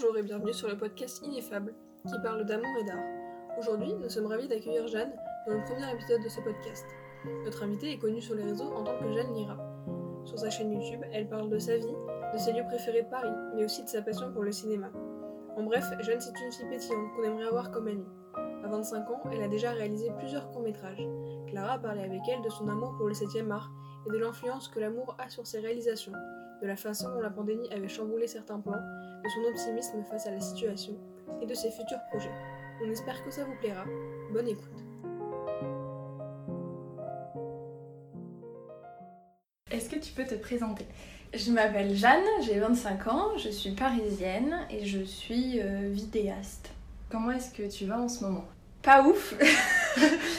Bonjour et bienvenue sur le podcast Ineffable qui parle d'amour et d'art. Aujourd'hui, nous sommes ravis d'accueillir Jeanne dans le premier épisode de ce podcast. Notre invitée est connue sur les réseaux en tant que Jeanne Lira. Sur sa chaîne YouTube, elle parle de sa vie, de ses lieux préférés de Paris, mais aussi de sa passion pour le cinéma. En bref, Jeanne c'est une fille pétillante qu'on aimerait avoir comme amie. À 25 ans, elle a déjà réalisé plusieurs courts-métrages. Clara a parlé avec elle de son amour pour le 7e art et de l'influence que l'amour a sur ses réalisations, de la façon dont la pandémie avait chamboulé certains plans, de son optimisme face à la situation et de ses futurs projets. On espère que ça vous plaira. Bonne écoute. Est-ce que tu peux te présenter? Je m'appelle Jeanne, j'ai 25 ans, je suis parisienne et je suis euh, vidéaste. Comment est-ce que tu vas en ce moment? Pas ouf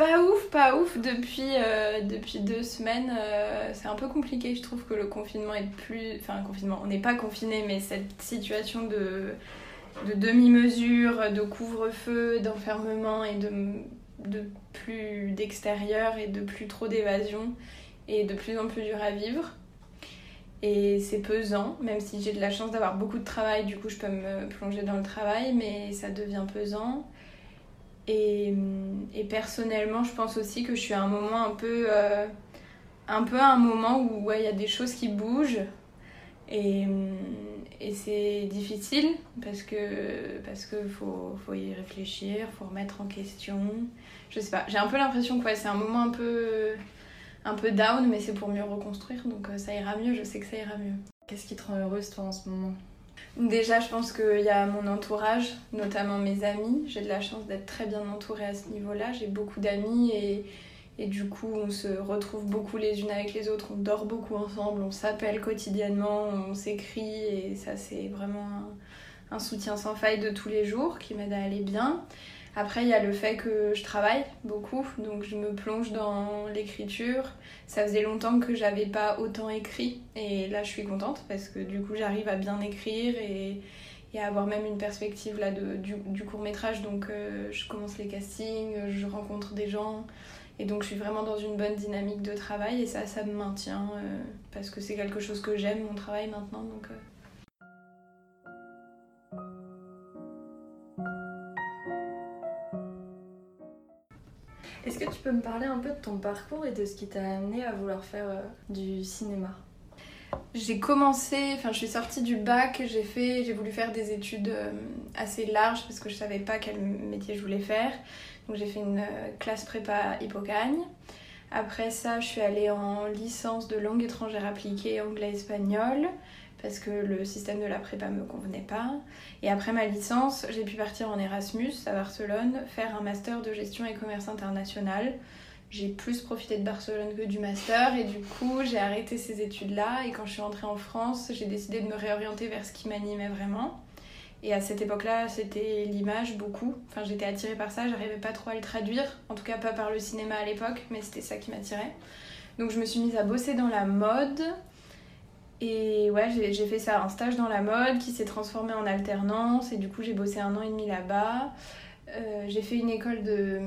Pas ouf, pas ouf. Depuis, euh, deux semaines, euh, c'est un peu compliqué. Je trouve que le confinement est plus. Enfin, confinement, on n'est pas confiné, mais cette situation de, de demi-mesure, de couvre-feu, d'enfermement et de, de plus d'extérieur et de plus trop d'évasion est de plus en plus dur à vivre. Et c'est pesant, même si j'ai de la chance d'avoir beaucoup de travail, du coup je peux me plonger dans le travail, mais ça devient pesant. Et, et, personnellement, je pense aussi que je suis à un moment un peu, euh, un peu à un moment où il y a des choses qui bougent. Et, et c'est difficile parce que parce que faut, faut y réfléchir, faut remettre en question. Je sais pas, j'ai un peu l'impression que c'est un moment un peu un peu down, mais c'est pour mieux reconstruire, donc euh, ça ira mieux, je sais que ça ira mieux. Qu'est-ce qui te rend heureuse toi en ce moment? Déjà, je pense qu'il y a mon entourage, notamment mes amis. J'ai de la chance d'être très bien entourée à ce niveau-là. J'ai beaucoup d'amis et, du coup, on se retrouve beaucoup les unes avec les autres. On dort beaucoup ensemble, on s'appelle quotidiennement, on s'écrit et ça, c'est vraiment un, soutien sans faille de tous les jours qui m'aide à aller bien. Après, il y a le fait que je travaille beaucoup, donc je me plonge dans l'écriture. Ça faisait longtemps que j'avais pas autant écrit, et là je suis contente parce que du coup j'arrive à bien écrire et, et, à avoir même une perspective là de, du, court métrage. Donc euh, je commence les castings, je rencontre des gens, et donc je suis vraiment dans une bonne dynamique de travail, et ça, ça me maintient euh, parce que c'est quelque chose que j'aime mon travail maintenant. Donc, euh, Est-ce que tu peux me parler un peu de ton parcours et de ce qui t'a amené à vouloir faire euh, du cinéma? J'ai commencé, enfin je suis sortie du bac, j'ai fait, j'ai voulu faire des études euh, assez larges parce que je savais pas quel métier je voulais faire. Donc j'ai fait une euh, classe prépa Hippocagne. Après ça, je suis allée en licence de langue étrangère appliquée anglais-espagnol parce que le système de la prépa me convenait pas. Et après ma licence, j'ai pu partir en Erasmus à Barcelone, faire un master de gestion et commerce international. J'ai plus profité de Barcelone que du master et du coup j'ai arrêté ces études-là et quand je suis rentrée en France, j'ai décidé de me réorienter vers ce qui m'animait vraiment. Et à cette époque-là, c'était l'image beaucoup. Enfin, j'étais attirée par ça, j'arrivais pas trop à le traduire, en tout cas pas par le cinéma à l'époque, mais c'était ça qui m'attirait. Donc je me suis mise à bosser dans la mode, et ouais, j'ai fait ça, un stage dans la mode qui s'est transformé en alternance et du coup j'ai bossé un an et demi là-bas. Euh, j'ai fait une école de.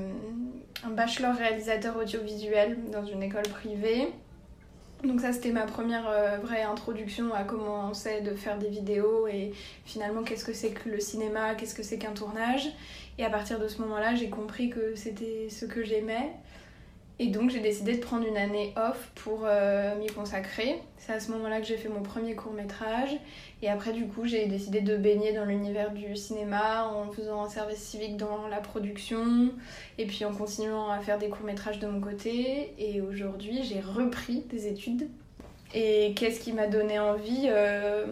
un bachelor réalisateur audiovisuel dans une école privée. Donc ça c'était ma première euh, vraie introduction à comment on sait de faire des vidéos et finalement qu'est-ce que c'est que le cinéma, qu'est-ce que c'est qu'un tournage. Et à partir de ce moment-là j'ai compris que c'était ce que j'aimais. Et donc j'ai décidé de prendre une année off pour euh, m'y consacrer. C'est à ce moment-là que j'ai fait mon premier court métrage. Et après du coup j'ai décidé de baigner dans l'univers du cinéma en faisant un service civique dans la production et puis en continuant à faire des courts métrages de mon côté. Et aujourd'hui j'ai repris des études. Et qu'est-ce qui m'a donné envie euh,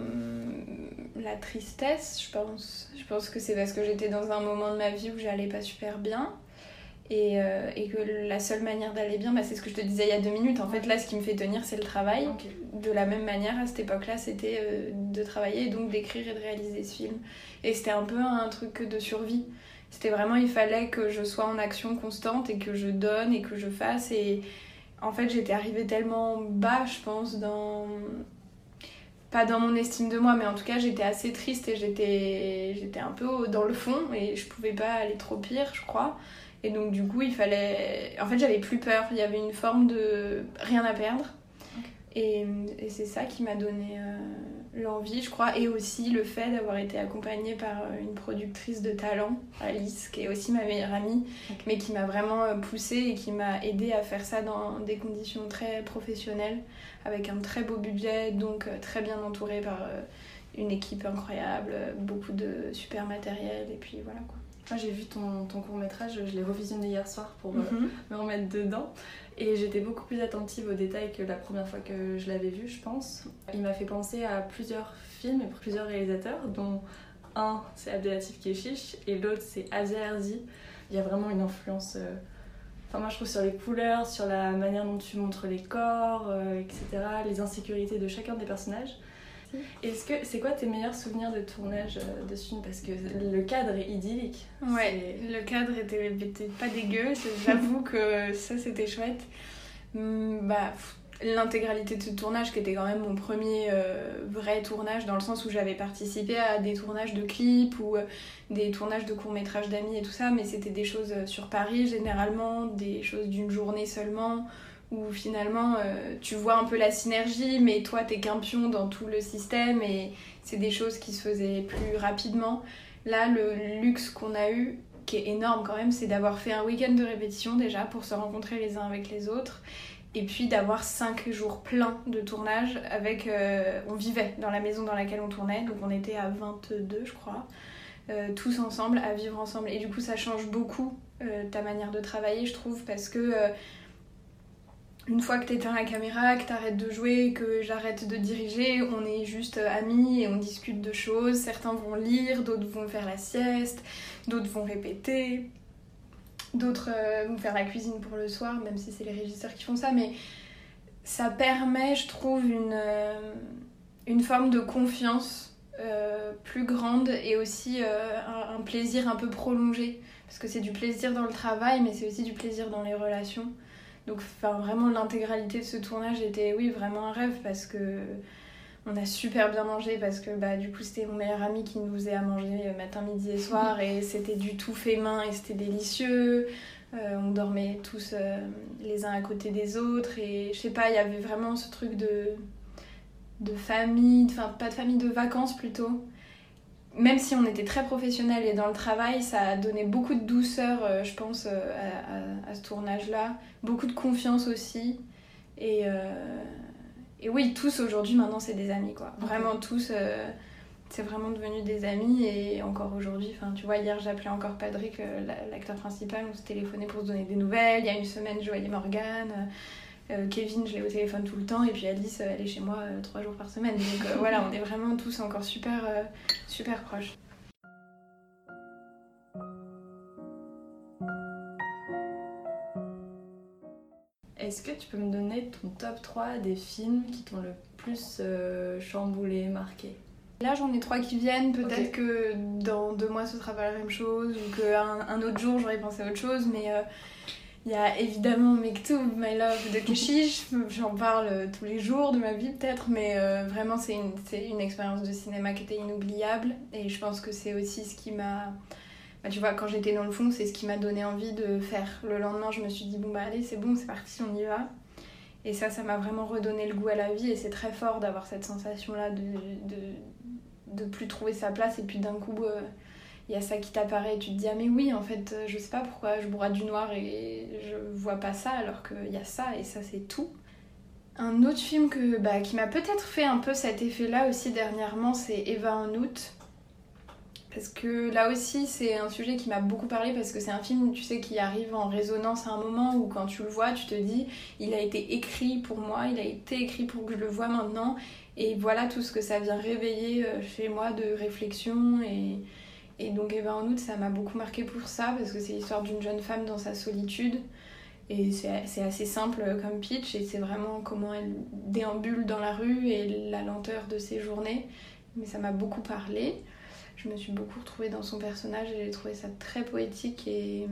La tristesse, je pense. Je pense que c'est parce que j'étais dans un moment de ma vie où j'allais pas super bien. Et, euh, et, que la seule manière d'aller bien, bah, c'est ce que je te disais il y a deux minutes. En fait, là, ce qui me fait tenir, c'est le travail. De la même manière, à cette époque-là, c'était euh, de travailler et donc d'écrire et de réaliser ce film. Et c'était un peu un truc de survie. C'était vraiment, il fallait que je sois en action constante et que je donne et que je fasse. Et en fait, j'étais arrivée tellement bas, je pense, dans. Pas dans mon estime de moi, mais en tout cas, j'étais assez triste et j'étais j'étais un peu dans le fond et je pouvais pas aller trop pire, je crois. Et donc, du coup, il fallait. En fait, j'avais plus peur. Il y avait une forme de rien à perdre. Et, et c'est ça qui m'a donné euh, l'envie, je crois, et aussi le fait d'avoir été accompagnée par euh, une productrice de talent, Alice, qui est aussi ma meilleure amie, mais qui m'a vraiment euh, poussée et qui m'a aidée à faire ça dans des conditions très professionnelles, avec un très beau budget, donc très bien entourée par euh, une équipe incroyable, beaucoup de super matériel, et puis voilà quoi. Moi j'ai vu ton, ton court métrage, je l'ai revisionné hier soir pour euh, Mhm. me remettre dedans. Et j'étais beaucoup plus attentive aux détails que la première fois que je l'avais vu, je pense. Il m'a fait penser à plusieurs films et plusieurs réalisateurs, dont un c'est Abdelatif Keshish et l'autre c'est Asia Herzi. Il y a vraiment une influence, euh, enfin moi je trouve sur les couleurs, sur la manière dont tu montres les corps, euh, etc., les insécurités de chacun des personnages. Est-ce que c'est quoi tes meilleurs souvenirs de tournage euh, de ce film? Parce que le cadre est idyllique. Ouais, le cadre était, était pas dégueu, j'avoue que ça c'était chouette. Hum, bah, l'intégralité de ce tournage qui était quand même mon premier euh, vrai tournage dans le sens où j'avais participé à des tournages de clips ou euh, des tournages de courts-métrages d'amis et tout ça, mais c'était des choses sur Paris généralement, des choses d'une journée seulement où finalement euh, tu vois un peu la synergie, mais toi t'es qu'un pion dans tout le système et c'est des choses qui se faisaient plus rapidement. Là, le luxe qu'on a eu, qui est énorme quand même, c'est d'avoir fait un week-end de répétition déjà pour se rencontrer les uns avec les autres. Et puis d'avoir 5 jours pleins de tournage avec. euh, on vivait dans la maison dans laquelle on tournait, donc on était à 22, je crois, euh, tous ensemble, à vivre ensemble. Et du coup, ça change beaucoup ta manière de travailler, je trouve, parce que. Euh, une fois que t'éteins la caméra, que t'arrêtes de jouer, que j'arrête de diriger, on est juste amis et on discute de choses. Certains vont lire, d'autres vont faire la sieste, d'autres vont répéter, d'autres euh, vont faire la cuisine pour le soir, même si c'est les régisseurs qui font ça. Mais ça permet, je trouve, une, euh, forme de confiance euh, plus grande et aussi euh, un plaisir un peu prolongé. Parce que c'est du plaisir dans le travail, mais c'est aussi du plaisir dans les relations. Donc vraiment l'intégralité de ce tournage était oui vraiment un rêve parce que on a super bien mangé parce que bah du coup c'était mon meilleur ami qui nous faisait à manger euh, matin, midi et soir et c'était du tout fait main et c'était délicieux. Euh, on dormait tous euh, les uns à côté des autres et je sais pas, il y avait vraiment ce truc de de famille, enfin pas de famille de vacances plutôt. Même si on était très professionnels et dans le travail, ça a donné beaucoup de douceur, euh, je pense, euh, à, à- à ce tournage-là. Beaucoup de confiance aussi. Et, euh, et oui, tous aujourd'hui, maintenant, c'est des amis, quoi. Vraiment tous, c'est vraiment devenu des amis. Et encore aujourd'hui, tu vois, hier, j'appelais encore Patrick, la- l'acteur principal, on se téléphonait pour se donner des nouvelles. Il y a une semaine, je voyais Morgane. Euh, Kevin, je l'ai au téléphone tout le temps. Et puis Alice, euh, elle est chez moi euh, trois jours par semaine. Donc voilà, on est vraiment tous encore super, super proches. Est-ce que tu peux me donner ton top 3 des films qui t'ont le plus euh, chamboulé, marqué? Là, j'en ai trois qui viennent. Peut-être que dans deux mois, ce sera pas la même chose, ou qu'un un autre jour, j'aurais pensé à autre chose. Mais euh, il y a évidemment Mektoub, My Love de Keshish. J'en parle euh, tous les jours de ma vie, peut-être. Mais euh, vraiment, c'est une, une expérience de cinéma qui était inoubliable. Et je pense que c'est aussi ce qui m'a. Bah, tu vois, quand j'étais dans le fond, c'est ce qui m'a donné envie de faire. Le lendemain, je me suis dit, bon, bah allez, c'est bon, c'est parti, on y va. Et ça, ça m'a vraiment redonné le goût à la vie. Et c'est très fort d'avoir cette sensation-là de, de, de plus trouver sa place. Et puis d'un coup, euh, il y a ça qui t'apparaît. Et tu te dis, ah, mais oui, en fait, euh, je sais pas pourquoi je bois du noir et je vois pas ça alors qu'il y a ça. Et ça, c'est tout. Un autre film que, bah, qui m'a peut-être fait un peu cet effet-là aussi dernièrement, c'est Eva en août. Parce que là aussi, c'est un sujet qui m'a beaucoup parlé parce que c'est un film, tu sais, qui arrive en résonance à un moment où quand tu le vois, tu te dis, il a été écrit pour moi, il a été écrit pour que je le vois maintenant. Et voilà tout ce que ça vient réveiller euh, chez moi de réflexion. Et, et donc Eva en août, ça m'a beaucoup marqué pour ça parce que c'est l'histoire d'une jeune femme dans sa solitude. Et c'est assez simple comme pitch et c'est vraiment comment elle déambule dans la rue et la lenteur de ses journées. Mais ça m'a beaucoup parlé. Je me suis beaucoup retrouvée dans son personnage et j'ai trouvé ça très poétique et,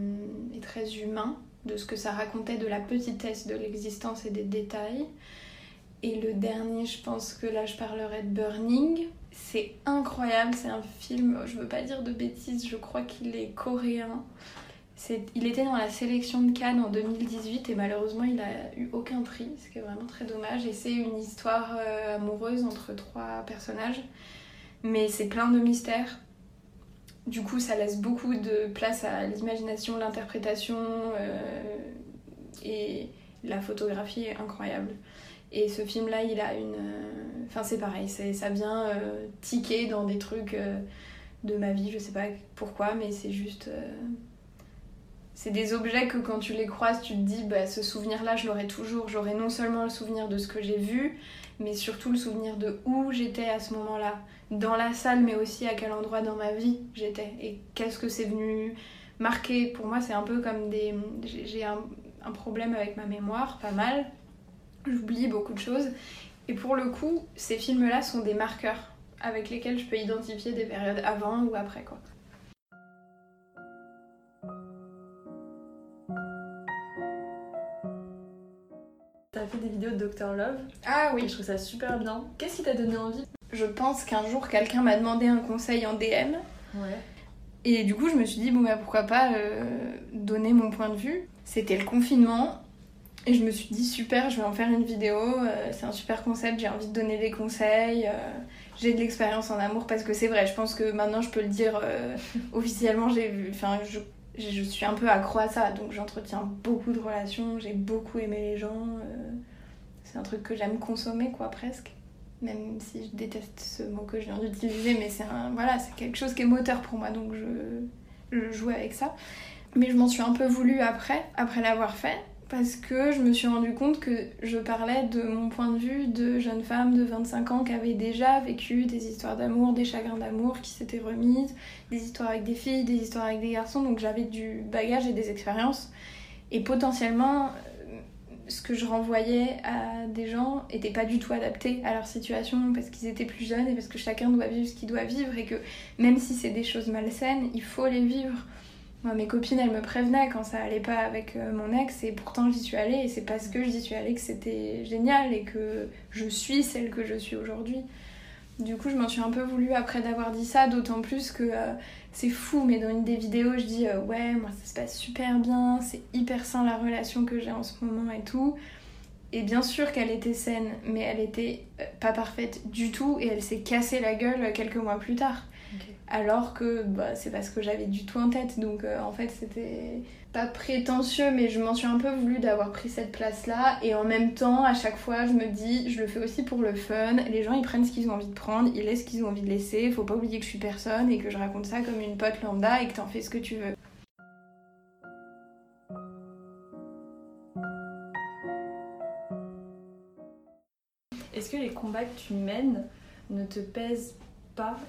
et très humain de ce que ça racontait de la petitesse de l'existence et des détails. Et le dernier, je pense que là je parlerai de Burning. C'est incroyable, c'est un film, je veux pas dire de bêtises, je crois qu'il est coréen. il était dans la sélection de Cannes en 2018 et malheureusement il a eu aucun prix, ce qui est vraiment très dommage. Et c'est une histoire euh, amoureuse entre trois personnages, mais c'est plein de mystères. Du coup, ça laisse beaucoup de place à l'imagination, l'interprétation euh, et la photographie est incroyable. Et ce film-là, il a une. Euh, enfin, c'est pareil, ça vient tiquer dans des trucs de ma vie, je sais pas pourquoi, mais c'est juste c'est des objets que quand tu les croises, tu te dis, bah, ce souvenir-là, je l'aurai toujours. J'aurai non seulement le souvenir de ce que j'ai vu, mais surtout le souvenir de où j'étais à ce moment-là. Dans la salle, mais aussi à quel endroit dans ma vie j'étais. Et qu'est-ce que c'est venu marquer? Pour moi, c'est un peu comme des... J'ai un problème avec ma mémoire, pas mal. J'oublie beaucoup de choses. Et pour le coup, ces films-là sont des marqueurs avec lesquels je peux identifier des périodes avant ou après, quoi. fait des vidéos de Dr Love. Ah oui. je trouve ça super bien. Qu'est-ce qui t'a donné envie? Je pense qu'un jour quelqu'un m'a demandé un conseil en DM. Ouais. Et du coup, je me suis dit, bon, bah pourquoi pas euh, donner mon point de vue. C'était le confinement. Et je me suis dit, super, je vais en faire une vidéo. Euh, c'est un super concept, j'ai envie de donner des conseils. Euh, j'ai de l'expérience en amour parce que c'est vrai, je pense que maintenant je peux le dire officiellement. J'ai enfin, je je suis un peu accro à ça, donc j'entretiens beaucoup de relations, j'ai beaucoup aimé les gens. Euh, c'est un truc que j'aime consommer, quoi, presque. Même si je déteste ce mot que je viens d'utiliser, mais c'est un, voilà, c'est quelque chose qui est moteur pour moi, donc je, je joue avec ça. Mais je m'en suis un peu voulu après, après l'avoir fait parce que je me suis rendu compte que je parlais de mon point de vue de jeune femme de 25 ans qui avait déjà vécu des histoires d'amour, des chagrins d'amour, qui s'étaient remises, des histoires avec des filles, des histoires avec des garçons, donc j'avais du bagage et des expériences. Et potentiellement, euh, ce que je renvoyais à des gens n'était pas du tout adapté à leur situation parce qu'ils étaient plus jeunes et parce que chacun doit vivre ce qu'il doit vivre et que même si c'est des choses malsaines, il faut les vivre. Moi, mes copines, elles me prévenaient quand ça allait pas avec euh, mon ex, et pourtant j'y suis allée, et c'est parce que j'y suis allée que c'était génial et que je suis celle que je suis aujourd'hui. Du coup, je m'en suis un peu voulu après d'avoir dit ça, d'autant plus que euh, c'est fou, mais dans une des vidéos, je dis euh, ouais, moi ça se passe super bien, c'est hyper sain la relation que j'ai en ce moment et tout. Et bien sûr qu'elle était saine, mais elle était pas parfaite du tout, et elle s'est cassée la gueule quelques mois plus tard alors que bah, c'est parce que j'avais du tout en tête. Donc euh, en fait, c'était pas prétentieux, mais je m'en suis un peu voulu d'avoir pris cette place-là. Et en même temps, à chaque fois, je me dis, je le fais aussi pour le fun. Les gens, ils prennent ce qu'ils ont envie de prendre, ils laissent ce qu'ils ont envie de laisser. Faut pas oublier que je suis personne et que je raconte ça comme une pote lambda et que t'en fais ce que tu veux. Est-ce que les combats que tu mènes ne te pèsent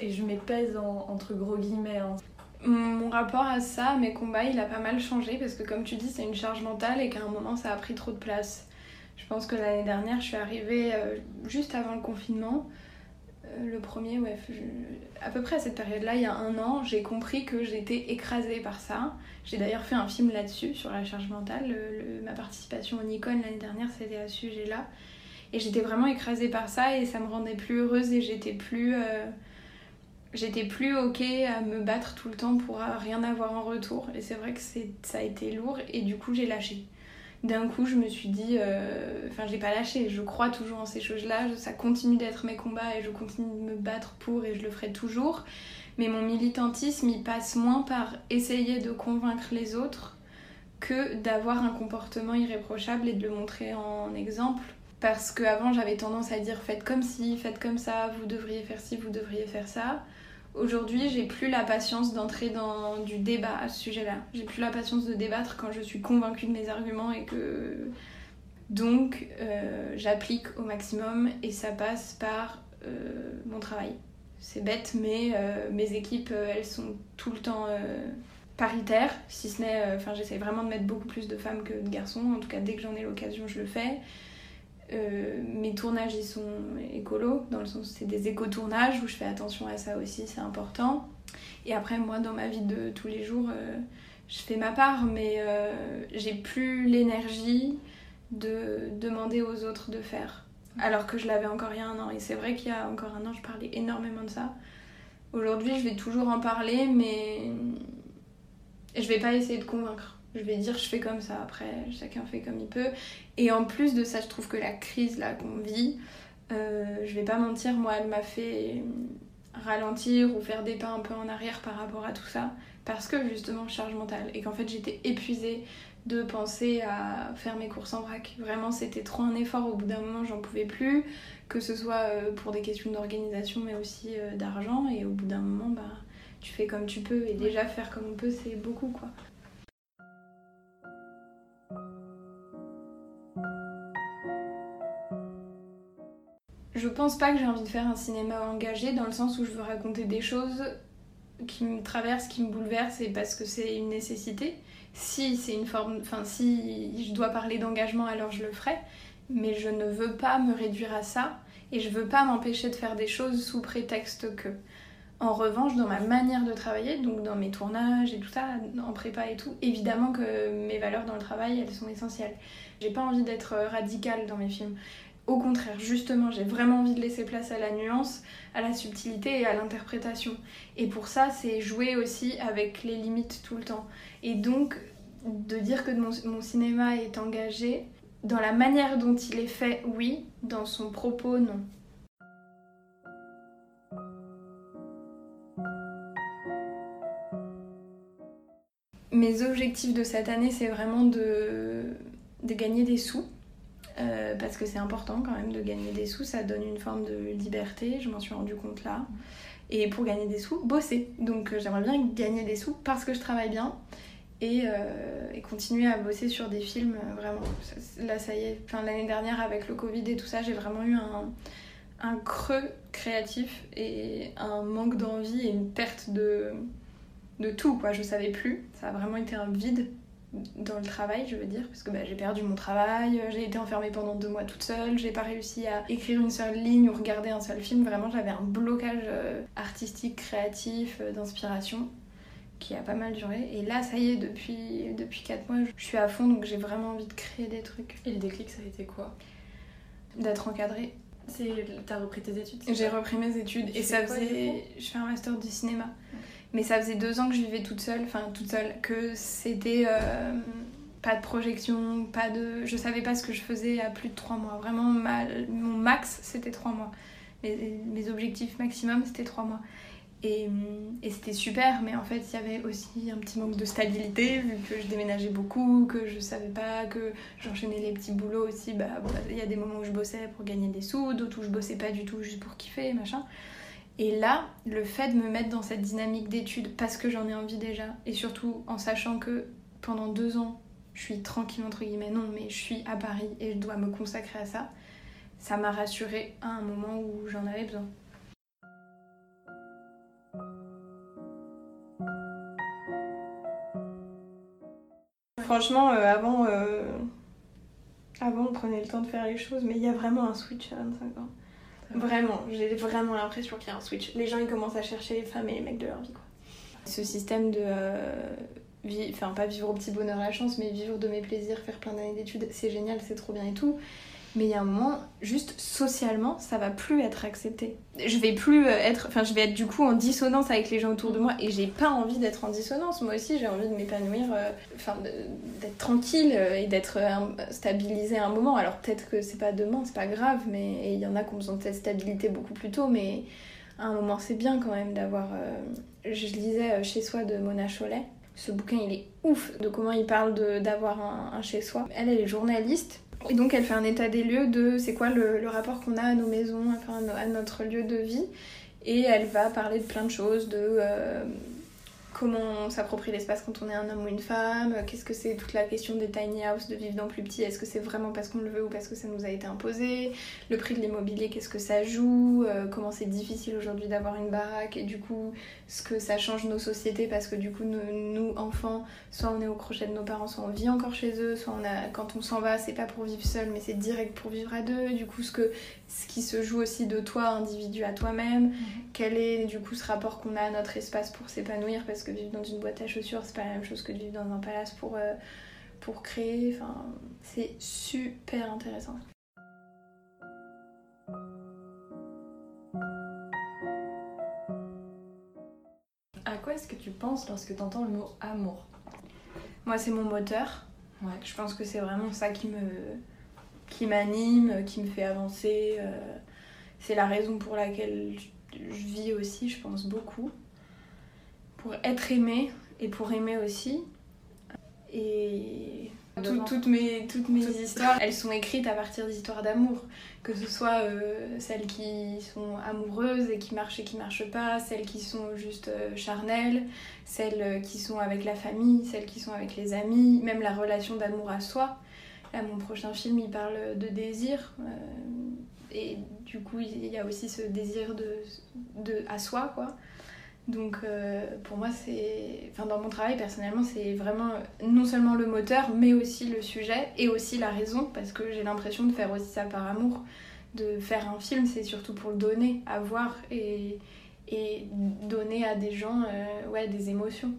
et je pèse entre gros guillemets. Hein. Mon rapport à ça, mes combats, il a pas mal changé parce que comme tu dis, c'est une charge mentale et qu'à un moment ça a pris trop de place. Je pense que l'année dernière, je suis arrivée euh, juste avant le confinement. Euh, le premier, ouais, à peu près à cette période-là, il y a un an, j'ai compris que j'étais écrasée par ça. J'ai d'ailleurs fait un film là-dessus, sur la charge mentale. ma participation au Nikon l'année dernière, c'était à ce sujet-là. Et j'étais vraiment écrasée par ça et ça me rendait plus heureuse et j'étais plus. Euh, j'étais plus ok à me battre tout le temps pour rien avoir en retour. Et c'est vrai que ça a été lourd et du coup j'ai lâché. D'un coup je me suis dit, euh, enfin j'ai pas lâché, je crois toujours en ces choses-là, ça continue d'être mes combats et je continue de me battre pour et je le ferai toujours. Mais mon militantisme il passe moins par essayer de convaincre les autres que d'avoir un comportement irréprochable et de le montrer en exemple. Parce qu'avant j'avais tendance à dire faites comme ci, faites comme ça, vous devriez faire ci, vous devriez faire ça. Aujourd'hui, j'ai plus la patience d'entrer dans du débat à ce sujet-là. J'ai plus la patience de débattre quand je suis convaincue de mes arguments et que. Donc, euh, j'applique au maximum et ça passe par euh, mon travail. C'est bête, mais euh, mes équipes, elles sont tout le temps paritaires, si ce n'est. Enfin, j'essaie vraiment de mettre beaucoup plus de femmes que de garçons. En tout cas, dès que j'en ai l'occasion, je le fais. Euh, mes tournages ils sont écolos, dans le sens c'est des éco-tournages où je fais attention à ça aussi, c'est important. Et après, moi, dans ma vie de tous les jours, euh, je fais ma part, mais euh, j'ai plus l'énergie de demander aux autres de faire. Alors que je l'avais encore il y a un an. Et c'est vrai qu'il y a encore un an, je parlais énormément de ça. Aujourd'hui, je vais toujours en parler, mais je vais pas essayer de convaincre. Je vais dire je fais comme ça, après chacun fait comme il peut. Et en plus de ça, je trouve que la crise là qu'on vit, euh, je vais pas mentir, moi elle m'a fait ralentir ou faire des pas un peu en arrière par rapport à tout ça. Parce que justement charge mentale. Et qu'en fait j'étais épuisée de penser à faire mes courses en vrac. Vraiment c'était trop un effort, au bout d'un moment j'en pouvais plus. Que ce soit euh, pour des questions d'organisation mais aussi euh, d'argent. Et au bout d'un moment, bah, tu fais comme tu peux. Et déjà faire comme on peut c'est beaucoup quoi. Je pense pas que j'ai envie de faire un cinéma engagé dans le sens où je veux raconter des choses qui me traversent, qui me bouleversent et parce que c'est une nécessité. Si c'est une forme, enfin si je dois parler d'engagement alors je le ferai, mais je ne veux pas me réduire à ça et je veux pas m'empêcher de faire des choses sous prétexte que. En revanche, dans ma manière de travailler, donc dans mes tournages et tout ça, en prépa et tout, évidemment que mes valeurs dans le travail, elles sont essentielles. J'ai pas envie d'être radicale dans mes films. Au contraire, justement, j'ai vraiment envie de laisser place à la nuance, à la subtilité et à l'interprétation. Et pour ça, c'est jouer aussi avec les limites tout le temps. Et donc, de dire que mon, cinéma est engagé, dans la manière dont il est fait, oui, dans son propos, non. Mes objectifs de cette année, c'est vraiment de, gagner des sous euh, parce que c'est important quand même de gagner des sous, ça donne une forme de liberté, je m'en suis rendu compte là. Et pour gagner des sous, bosser. Donc euh, j'aimerais bien gagner des sous parce que je travaille bien et, euh, continuer à bosser sur des films vraiment. Là ça y est, l'année dernière avec le Covid et tout ça, j'ai vraiment eu un, un creux créatif et un manque d'envie et une perte de, de tout quoi, je savais plus. Ça a vraiment été un vide dans le travail, je veux dire, parce que bah, j'ai perdu mon travail, j'ai été enfermée pendant deux mois toute seule, j'ai pas réussi à écrire une seule ligne ou regarder un seul film. Vraiment, j'avais un blocage euh, artistique, créatif, euh, d'inspiration qui a pas mal duré. Et là, ça y est, depuis, depuis 4 mois, je suis à fond, donc j'ai vraiment envie de créer des trucs. Et le déclic, ça a été quoi? D'être encadrée. T'as repris tes études J'ai repris mes études et ça faisait. Je fais un master du cinéma. Mais ça faisait deux ans que je vivais toute seule, enfin toute seule, que c'était euh, pas de projection, pas de. Je savais pas ce que je faisais à plus de trois mois. Vraiment, mon max c'était trois mois. Mes, mes objectifs maximum c'était trois mois. Et, et c'était super, mais en fait, il y avait aussi un petit manque de stabilité, vu que je déménageais beaucoup, que je savais pas, que j'enchaînais les petits boulots aussi. Bah, il y a des moments où je bossais pour gagner des sous, d'autres où je bossais pas du tout juste pour kiffer, machin. Et là, le fait de me mettre dans cette dynamique d'études parce que j'en ai envie déjà, et surtout en sachant que pendant deux ans, je suis tranquille entre guillemets, non, mais je suis à Paris et je dois me consacrer à ça, ça m'a rassurée à un moment où j'en avais besoin. Franchement, euh, avant, euh, avant, on prenait le temps de faire les choses, mais il y a vraiment un switch à 25 ans. Vraiment, j'ai vraiment l'impression qu'il y a un switch. Les gens ils commencent à chercher les femmes et les mecs de leur vie quoi. Ce système de euh, enfin pas vivre au petit bonheur la chance, mais vivre de mes plaisirs, faire plein d'années d'études, c'est génial, c'est trop bien et tout. Mais il y a un moment, juste socialement, ça va plus être accepté. Je vais plus euh, être, enfin, je vais être du coup en dissonance avec les gens autour de moi et j'ai pas envie d'être en dissonance. Moi aussi, j'ai envie de m'épanouir, euh, d'être tranquille euh, et d'être stabilisée à un moment. Alors peut-être que c'est pas demain, c'est pas grave, mais il y en a qui ont besoin de cette stabilité beaucoup plus tôt, mais à un moment, c'est bien quand même d'avoir. Je lisais Chez soi de Mona Cholet. Ce bouquin, il est ouf de comment il parle d'avoir un, un chez soi. Elle, elle est journaliste et donc elle fait un état des lieux de c'est quoi le, rapport qu'on a à nos maisons, à notre lieu de vie. Et elle va parler de plein de choses, de euh, comment on s'approprie l'espace quand on est un homme ou une femme, qu'est-ce que c'est toute la question des tiny house, de vivre dans plus petit, est-ce que c'est vraiment parce qu'on le veut ou parce que ça nous a été imposé, le prix de l'immobilier, qu'est-ce que ça joue, euh, comment c'est difficile aujourd'hui d'avoir une baraque et du coup ce que ça change nos sociétés parce que du coup nous, enfants, soit on est au crochet de nos parents, soit on vit encore chez eux, soit on a, quand on s'en va c'est pas pour vivre seul mais c'est direct pour vivre à deux, du coup ce, que, ce qui se joue aussi de toi individu à toi-même, mhm. quel est du coup ce rapport qu'on a à notre espace pour s'épanouir parce que vivre dans une boîte à chaussures, c'est pas la même chose que de vivre dans un palace pour, euh, pour créer. Enfin, c'est super intéressant. À quoi est-ce que tu penses lorsque tu entends le mot amour? Moi, c'est mon moteur. Ouais. Je pense que c'est vraiment ça qui me qui m'anime, qui me fait avancer. euh, C'est la raison pour laquelle je je vis aussi, je pense beaucoup. Pour être aimée et pour aimer aussi. Et tout- toutes mes, toutes mes histoires, elles sont écrites à partir d'histoires d'amour. Que ce soit euh, celles qui sont amoureuses et qui marchent et qui marchent pas, celles qui sont juste euh, charnelles, celles euh, qui sont avec la famille, celles qui sont avec les amis, même la relation d'amour à soi. Là, mon prochain film, il parle de désir. euh, et du coup, il y a aussi ce désir de, de, à soi, quoi. Donc, euh, pour moi, c'est. Enfin, dans mon travail, personnellement, c'est vraiment non seulement le moteur, mais aussi le sujet et aussi la raison, parce que j'ai l'impression de faire aussi ça par amour. De faire un film, c'est surtout pour le donner, à voir et, et donner à des gens euh, ouais, des émotions.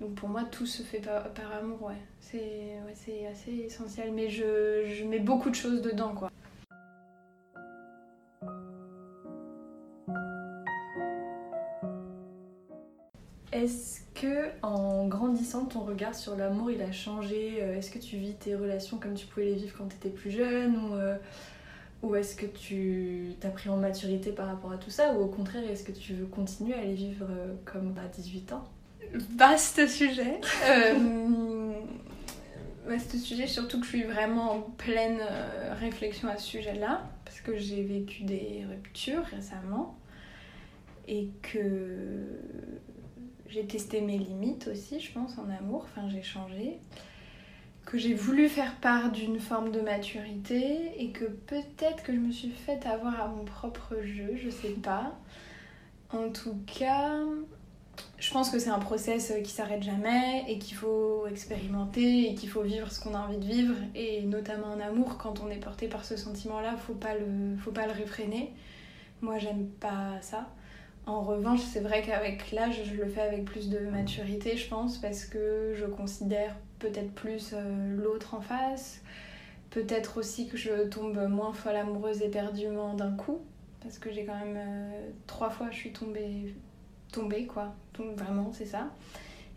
Donc pour moi, tout se fait par, amour, ouais. C'est ouais, assez essentiel, mais je, je mets beaucoup de choses dedans, quoi. Est-ce que en grandissant, ton regard sur l'amour il a changé Euh, Est-ce que tu vis tes relations comme tu pouvais les vivre quand tu étais plus jeune Ou, euh, ou est-ce que tu t'as pris en maturité par rapport à tout ça Ou au contraire, est-ce que tu veux continuer à les vivre euh, comme à 18 ans? Vaste sujet. Vaste sujet, surtout que je suis vraiment en pleine réflexion à ce sujet-là, parce que j'ai vécu des ruptures récemment et que j'ai testé mes limites aussi, je pense, en amour, enfin j'ai changé, que j'ai voulu faire part d'une forme de maturité et que peut-être que je me suis faite avoir à mon propre jeu, je sais pas. En tout cas, je pense que c'est un process qui s'arrête jamais et qu'il faut expérimenter et qu'il faut vivre ce qu'on a envie de vivre. Et notamment en amour quand on est porté par ce sentiment là faut pas le faut pas le réfréner. Moi j'aime pas ça en revanche c'est vrai qu'avec l'âge je le fais avec plus de maturité je pense parce que je considère peut-être plus euh, l'autre en face. Peut-être aussi que je tombe moins folle amoureuse éperdument d'un coup parce que j'ai quand même euh, trois fois je suis tombée tombée quoi. Donc vraiment c'est ça.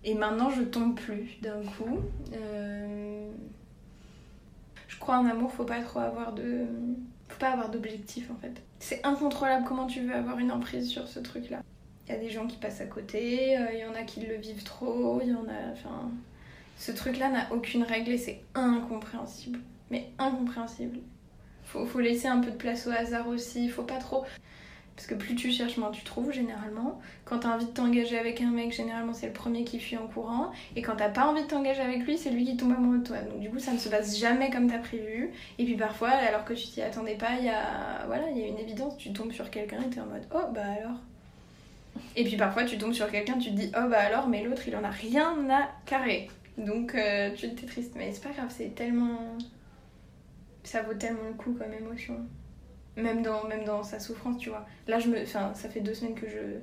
Et maintenant je tombe plus d'un coup. Euh, je crois en amour faut pas trop avoir de faut pas avoir d'objectif en fait. C'est incontrôlable comment tu veux avoir une emprise sur ce truc là il y a des gens qui passent à côté euh, il y en a qui le vivent trop il y en a enfin ce truc là n'a aucune règle et c'est incompréhensible. Mais incompréhensible. Faut, faut laisser un peu de place au hasard aussi faut pas trop parce que plus tu cherches, moins tu trouves généralement. Quand t'as envie de t'engager avec un mec, généralement c'est le premier qui fuit en courant. Et quand t'as pas envie de t'engager avec lui, c'est lui qui tombe amoureux de toi. Donc du coup, ça ne se passe jamais comme t'as prévu. Et puis parfois, alors que tu t'y attendais pas, il y a voilà, il y a une évidence. Tu tombes sur quelqu'un et t'es en mode oh bah alors. Et puis parfois, tu tombes sur quelqu'un, tu te dis oh bah alors, mais l'autre il en a rien à carrer. Donc euh, tu t'es triste. Mais c'est pas grave, c'est tellement. Ça vaut tellement le coup comme émotion même dans, même dans sa souffrance, tu vois. Là, je me, enfin, ça fait deux semaines que je,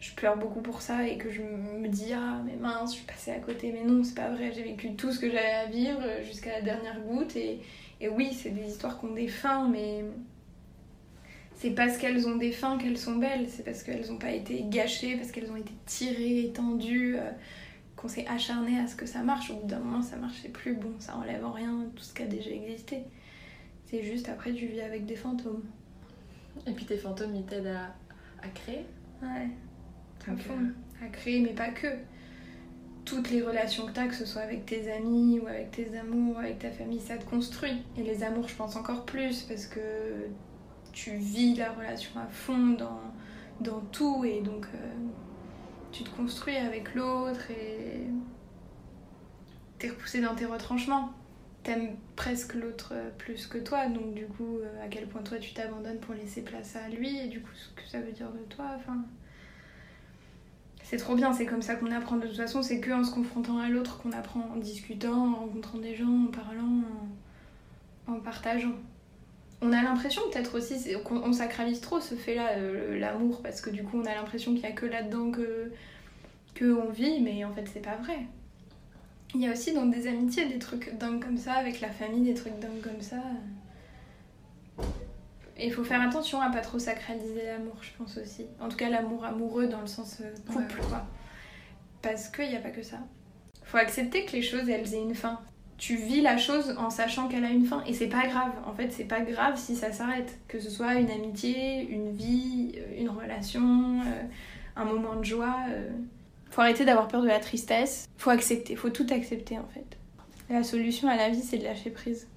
je pleure beaucoup pour ça et que je me dis ah mais mince, je suis passée à côté. Mais non, c'est pas vrai. J'ai vécu tout ce que j'avais à vivre jusqu'à la dernière goutte et, et oui, c'est des histoires qui ont des fins, mais c'est parce qu'elles ont des fins qu'elles sont belles. C'est parce qu'elles n'ont pas été gâchées, parce qu'elles ont été tirées, étendues. euh, qu'on s'est acharné à ce que ça marche. Au bout d'un moment, ça marchait plus. Bon, ça enlève en rien tout ce qui a déjà existé. C'est juste après tu vis avec des fantômes. Et puis tes fantômes ils t'aident à, à créer Ouais, à Donc, fond. À créer, mais pas que. Toutes les relations que tu as, que ce soit avec tes amis ou avec tes amours, avec ta famille, ça te construit. Et les amours, je pense encore plus parce que tu vis la relation à fond dans, dans tout et donc euh, tu te construis avec l'autre et t'es repoussé dans tes retranchements. T'aimes presque l'autre euh, plus que toi, donc du coup, euh, à quel point toi tu t'abandonnes pour laisser place à lui et du coup, ce que ça veut dire de toi, enfin. C'est trop bien, c'est comme ça qu'on apprend de toute façon, c'est que en se confrontant à l'autre qu'on apprend en discutant, en rencontrant des gens, en parlant, en, partageant. On a l'impression peut-être aussi qu'on on sacralise trop ce fait-là, euh, l'amour, parce que du coup on a l'impression qu'il y a que là-dedans que, que on vit, mais en fait c'est pas vrai. Il y a aussi dans des amitiés des trucs dingues comme ça, avec la famille, des trucs dingues comme ça. Et il faut faire attention à pas trop sacraliser l'amour, je pense aussi. En tout cas, l'amour amoureux dans le sens euh, couple, Ouais. quoi. Parce qu'il n'y a pas que ça. Faut accepter que les choses, elles aient une fin. Tu vis la chose en sachant qu'elle a une fin. Et c'est pas grave. En fait, c'est pas grave si ça s'arrête. Que ce soit une amitié, une vie, euh, une relation, euh, un moment de joie. euh. Faut arrêter d'avoir peur de la tristesse. Faut accepter. Faut tout accepter, en fait. La solution à la vie, c'est de lâcher prise.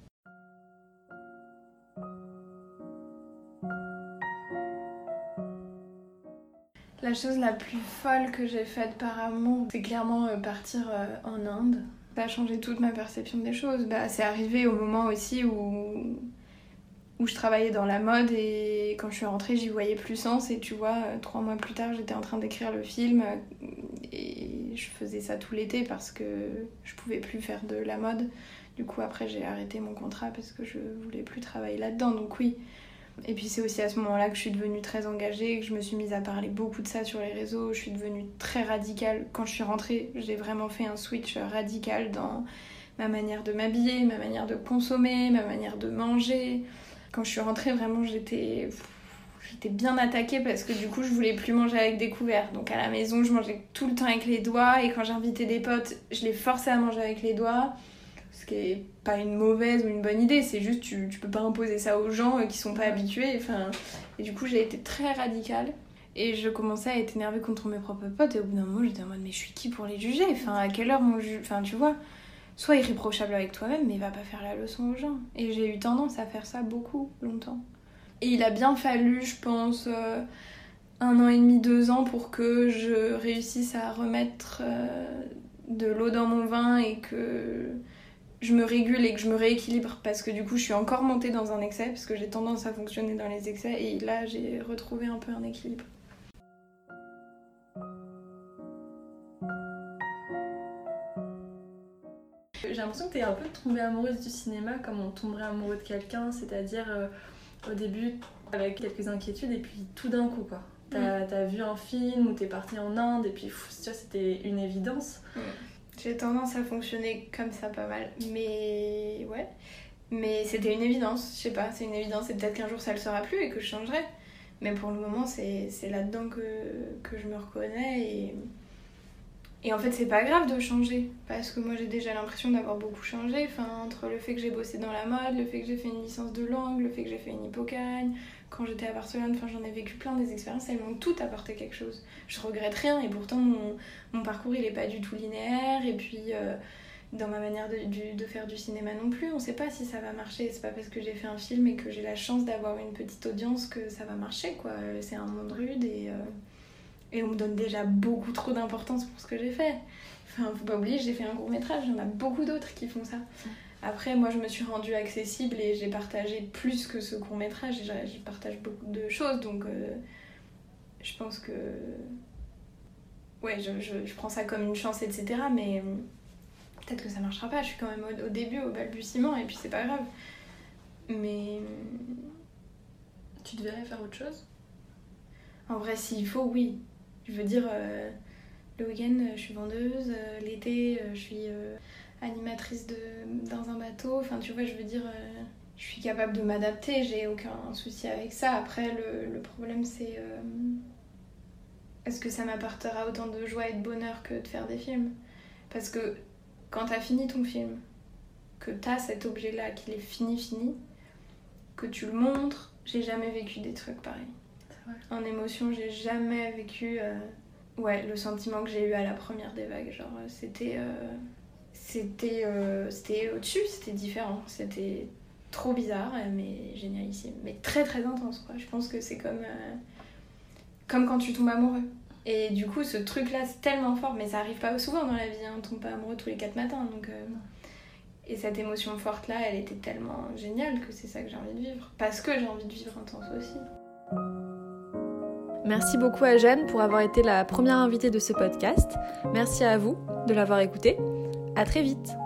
La chose la plus folle que j'ai faite par amour, c'est clairement euh, partir euh, en Inde. Ça a changé toute ma perception des choses. Bah, c'est arrivé au moment aussi où, où je travaillais dans la mode et quand je suis rentrée, j'y voyais plus sens. Et tu vois, euh, trois mois plus tard, j'étais en train d'écrire le film euh, et je faisais ça tout l'été parce que je pouvais plus faire de la mode. Du coup, après, j'ai arrêté mon contrat parce que je voulais plus travailler là-dedans. Donc, oui. Et puis, c'est aussi à ce moment-là que je suis devenue très engagée, que je me suis mise à parler beaucoup de ça sur les réseaux. Je suis devenue très radicale. Quand je suis rentrée, j'ai vraiment fait un switch radical dans ma manière de m'habiller, ma manière de consommer, ma manière de manger. Quand je suis rentrée, vraiment, j'étais. J'étais bien attaquée parce que du coup, je voulais plus manger avec des couverts. Donc à la maison, je mangeais tout le temps avec les doigts. Et quand j'invitais des potes, je les forçais à manger avec les doigts ce qui est pas une mauvaise ou une bonne idée, c'est juste tu, tu peux pas imposer ça aux gens euh, qui sont pas habitués. Enfin, et du coup, j'ai été très radicale et je commençais à être énervée contre mes propres potes. Et au bout d'un moment, j'étais en mode, mais je suis qui pour les juger? Enfin, à quelle heure mon juge Enfin, tu vois, sois irréprochable avec toi-même, mais va pas faire la leçon aux gens. Et j'ai eu tendance à faire ça beaucoup longtemps. Et il a bien fallu, je pense, euh, un an et demi, deux ans pour que je réussisse à remettre euh, de l'eau dans mon vin et que je me régule et que je me rééquilibre parce que du coup je suis encore montée dans un excès parce que j'ai tendance à fonctionner dans les excès et là j'ai retrouvé un peu un équilibre. L'impression que t'es un peu tombée amoureuse du cinéma comme on tomberait amoureux de quelqu'un, c'est-à-dire euh, au début avec quelques inquiétudes et puis tout d'un coup quoi. T'as as vu un film ou t'es partie en Inde et puis pff, tu vois, c'était une évidence. J'ai tendance à fonctionner comme ça pas mal, mais ouais. Mais c'était une évidence, je sais pas, c'est une évidence et peut-être qu'un jour ça le sera plus et que je changerai. Mais pour le moment, c'est c'est là-dedans que, que je me reconnais et, et en fait, c'est pas grave de changer parce que moi j'ai déjà l'impression d'avoir beaucoup changé. Entre le fait que j'ai bossé dans la mode, le fait que j'ai fait une licence de langue, le fait que j'ai fait une hippocagne, quand j'étais à Barcelone, enfin, j'en ai vécu plein des expériences, elles m'ont toutes apporté quelque chose. Je regrette rien et pourtant mon, parcours il est pas du tout linéaire et puis euh, dans ma manière de faire du cinéma non plus, on sait pas si ça va marcher. C'est pas parce que j'ai fait un film et que j'ai la chance d'avoir une petite audience que ça va marcher quoi. C'est un monde rude et, euh, et on me donne déjà beaucoup trop d'importance pour ce que j'ai fait. Enfin, faut pas oublier, j'ai fait un court métrage, il y en a beaucoup d'autres qui font ça. Après, moi, je me suis rendue accessible et j'ai partagé plus que ce court métrage. Je, partage beaucoup de choses, donc euh, je pense que. Ouais, je, je- je prends ça comme une chance, etc. Mais euh, peut-être que ça marchera pas. Je suis quand même au, au début, au balbutiement, et puis c'est pas grave. Mais Tu te verrais faire autre chose? en vrai, s'il faut, oui. Je veux dire, euh, le week-end, euh, je suis vendeuse, euh, l'été, je suis animatrice de, dans un bateau. Enfin, tu vois, je veux dire, je suis capable de m'adapter, j'ai aucun souci avec ça. Après, le, le problème, c'est est-ce que ça m'apportera autant de joie et de bonheur que de faire des films? Parce que quand t'as fini ton film, que t'as cet objet-là, qu'il est fini, fini, que tu le montres, j'ai jamais vécu des trucs pareils. En émotion, j'ai jamais vécu euh, ouais, le sentiment que j'ai eu à la première des vagues. Genre, euh, c'était. euh, c'était c'était au-dessus, c'était différent. C'était trop bizarre, mais génialissime. Mais très très intense, quoi. Je pense que c'est comme. comme quand tu tombes amoureux. Et du coup, ce truc-là, c'est tellement fort, mais ça arrive pas souvent dans la vie, hein. on tombe pas amoureux tous les quatre matins. Donc, euh, Et cette émotion forte-là, elle était tellement géniale que c'est ça que j'ai envie de vivre. Parce que j'ai envie de vivre intense aussi. Merci beaucoup à Jeanne pour avoir été la première invitée de ce podcast. Merci à vous de l'avoir écouté. À très vite.